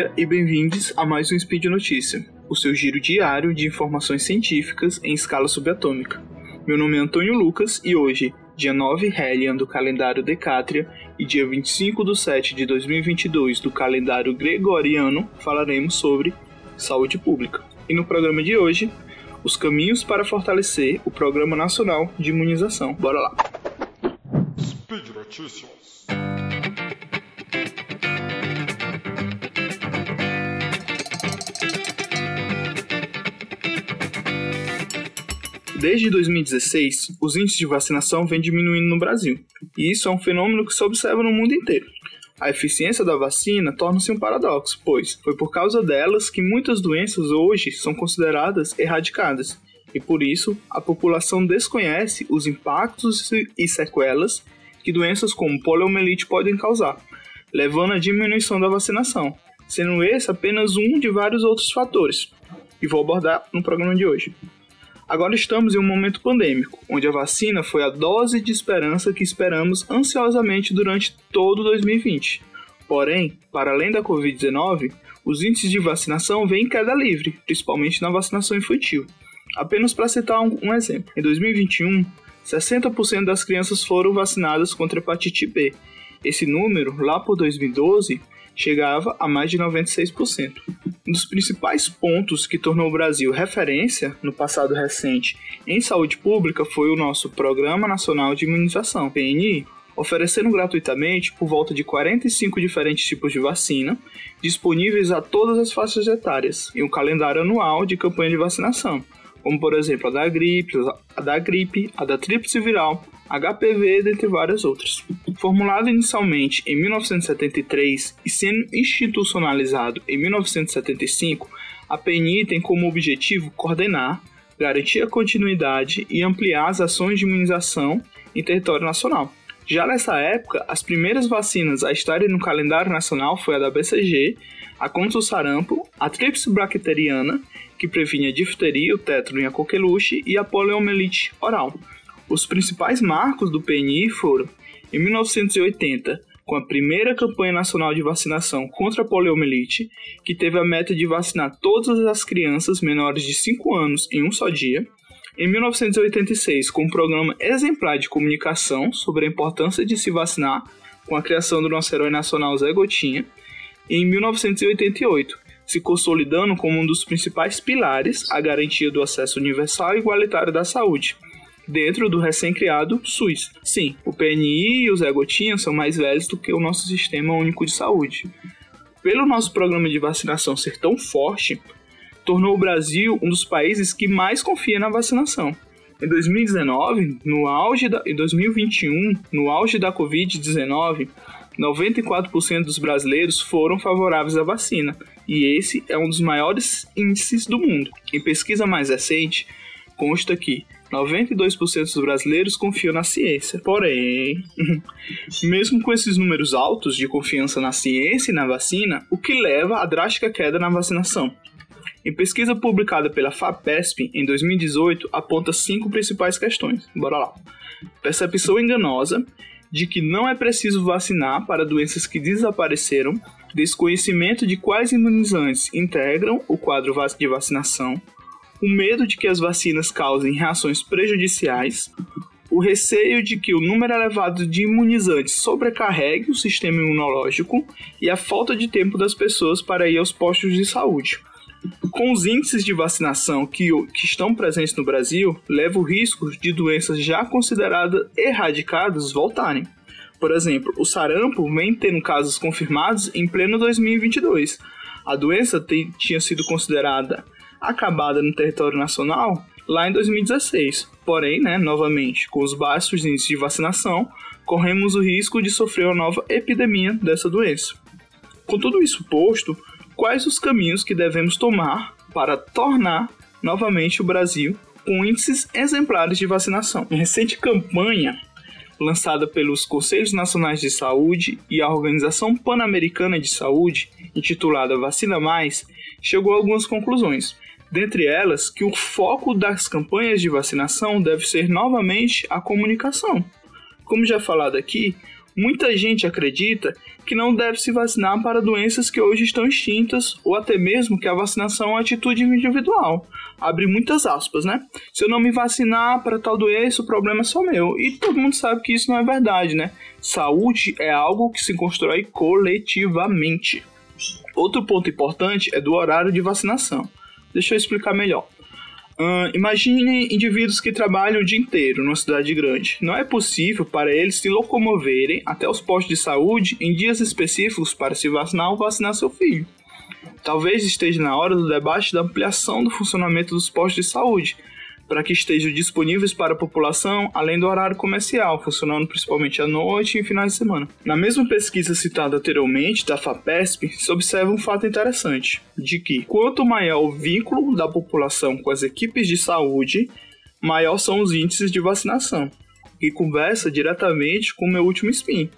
dia e bem-vindos a mais um Speed Notícia, o seu giro diário de informações científicas em escala subatômica. Meu nome é Antônio Lucas e hoje, dia 9 Hellion do calendário Decátria e dia 25 de 7 de 2022 do calendário Gregoriano, falaremos sobre saúde pública. E no programa de hoje, os caminhos para fortalecer o Programa Nacional de Imunização. Bora lá! Speed Notícias. Desde 2016, os índices de vacinação vêm diminuindo no Brasil, e isso é um fenômeno que se observa no mundo inteiro. A eficiência da vacina torna-se um paradoxo, pois foi por causa delas que muitas doenças hoje são consideradas erradicadas, e por isso a população desconhece os impactos e sequelas que doenças como poliomielite podem causar, levando à diminuição da vacinação, sendo esse apenas um de vários outros fatores, e vou abordar no programa de hoje. Agora estamos em um momento pandêmico, onde a vacina foi a dose de esperança que esperamos ansiosamente durante todo 2020. Porém, para além da Covid-19, os índices de vacinação vêm em queda livre, principalmente na vacinação infantil. Apenas para citar um, exemplo, em 2021, 60% das crianças foram vacinadas contra hepatite B. Esse número, lá por 2012, chegava a mais de 96%. Um dos principais pontos que tornou o Brasil referência no passado recente em saúde pública foi o nosso Programa Nacional de Imunização, PNI, oferecendo gratuitamente por volta de 45 diferentes tipos de vacina, disponíveis a todas as faixas etárias, e um calendário anual de campanha de vacinação, como por exemplo a da gripe, a da gripe, a da tríplice viral, HPV, dentre várias outras. Formulado inicialmente em 1973 e sendo institucionalizado em 1975, a PNI tem como objetivo coordenar, garantir a continuidade e ampliar as ações de imunização em território nacional. Já nessa época, as primeiras vacinas a estarem no calendário nacional foi a da BCG, a contra o sarampo, a tríplice bacteriana, que previne a difteria, o tétano e a coqueluche, e a poliomielite oral. Os principais marcos do PNI foram, em 1980, com a primeira campanha nacional de vacinação contra a poliomielite, que teve a meta de vacinar todas as crianças menores de 5 anos em um só dia. Em 1986, com um programa exemplar de comunicação sobre a importância de se vacinar, com a criação do nosso herói nacional Zé Gotinha. E em 1988, se consolidando como um dos principais pilares a garantia do acesso universal e igualitário da saúde dentro do recém-criado SUS. Sim, o PNI e o Zé Gotinha são mais velhos do que o nosso Sistema Único de Saúde. Pelo nosso programa de vacinação ser tão forte, tornou o Brasil um dos países que mais confia na vacinação. Em 2019, no auge da, em 2021, no auge da Covid-19, 94% dos brasileiros foram favoráveis à vacina, e esse é um dos maiores índices do mundo. Em pesquisa mais recente, consta que 92% dos brasileiros confiam na ciência. Porém, mesmo com esses números altos de confiança na ciência e na vacina, o que leva à drástica queda na vacinação? Em pesquisa publicada pela FAPESP em 2018, aponta cinco principais questões. Bora lá. Percepção enganosa de que não é preciso vacinar para doenças que desapareceram, desconhecimento de quais imunizantes integram o quadro de vacinação, o medo de que as vacinas causem reações prejudiciais, o receio de que o número elevado de imunizantes sobrecarregue o sistema imunológico e a falta de tempo das pessoas para ir aos postos de saúde. Com os índices de vacinação que, que estão presentes no Brasil, leva o risco de doenças já consideradas erradicadas voltarem. Por exemplo, o sarampo vem tendo casos confirmados em pleno 2022. A doença tem, tinha sido considerada acabada no território nacional lá em 2016. Porém, né, novamente, com os baixos índices de vacinação, corremos o risco de sofrer uma nova epidemia dessa doença. Com tudo isso posto, quais os caminhos que devemos tomar para tornar novamente o Brasil com índices exemplares de vacinação? Em recente campanha lançada pelos Conselhos Nacionais de Saúde e a Organização Pan-Americana de Saúde, intitulada Vacina Mais, chegou a algumas conclusões. Dentre elas, que o foco das campanhas de vacinação deve ser novamente a comunicação. Como já falado aqui, Muita gente acredita que não deve se vacinar para doenças que hoje estão extintas ou até mesmo que a vacinação é uma atitude individual. Abre muitas aspas, né? Se eu não me vacinar para tal doença, o problema é só meu. E todo mundo sabe que isso não é verdade, né? Saúde é algo que se constrói coletivamente. Outro ponto importante é do horário de vacinação. Deixa eu explicar melhor. Uh, imagine indivíduos que trabalham o dia inteiro numa cidade grande. Não é possível para eles se locomoverem até os postos de saúde em dias específicos para se vacinar ou vacinar seu filho. Talvez esteja na hora do debate da ampliação do funcionamento dos postos de saúde, para que estejam disponíveis para a população além do horário comercial, funcionando principalmente à noite e finais de semana. Na mesma pesquisa citada anteriormente, da FAPESP, se observa um fato interessante, de que quanto maior o vínculo da população com as equipes de saúde, maior são os índices de vacinação, e conversa diretamente com o meu último spin,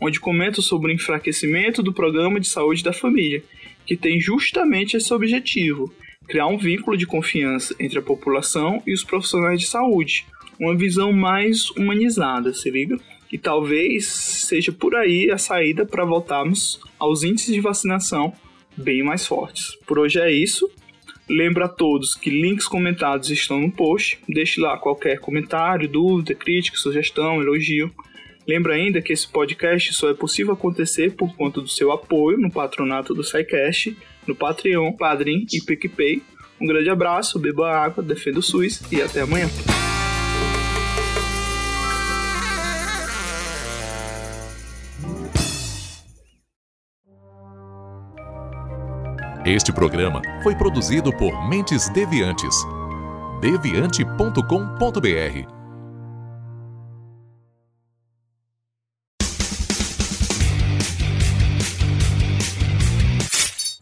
onde comento sobre o enfraquecimento do programa de saúde da família, que tem justamente esse objetivo, criar um vínculo de confiança entre a população e os profissionais de saúde, uma visão mais humanizada, se liga? E talvez seja por aí a saída para voltarmos aos índices de vacinação bem mais fortes. Por hoje é isso. Lembro a todos que links comentados estão no post. Deixe lá qualquer comentário, dúvida, crítica, sugestão, elogio. Lembra ainda que esse podcast só é possível acontecer por conta do seu apoio no patronato do SciCast no Patreon, Padrim e PicPay. Um grande abraço, beba água, defenda o SUS e até amanhã. Este programa foi produzido por Mentes Deviantes. deviante.com.br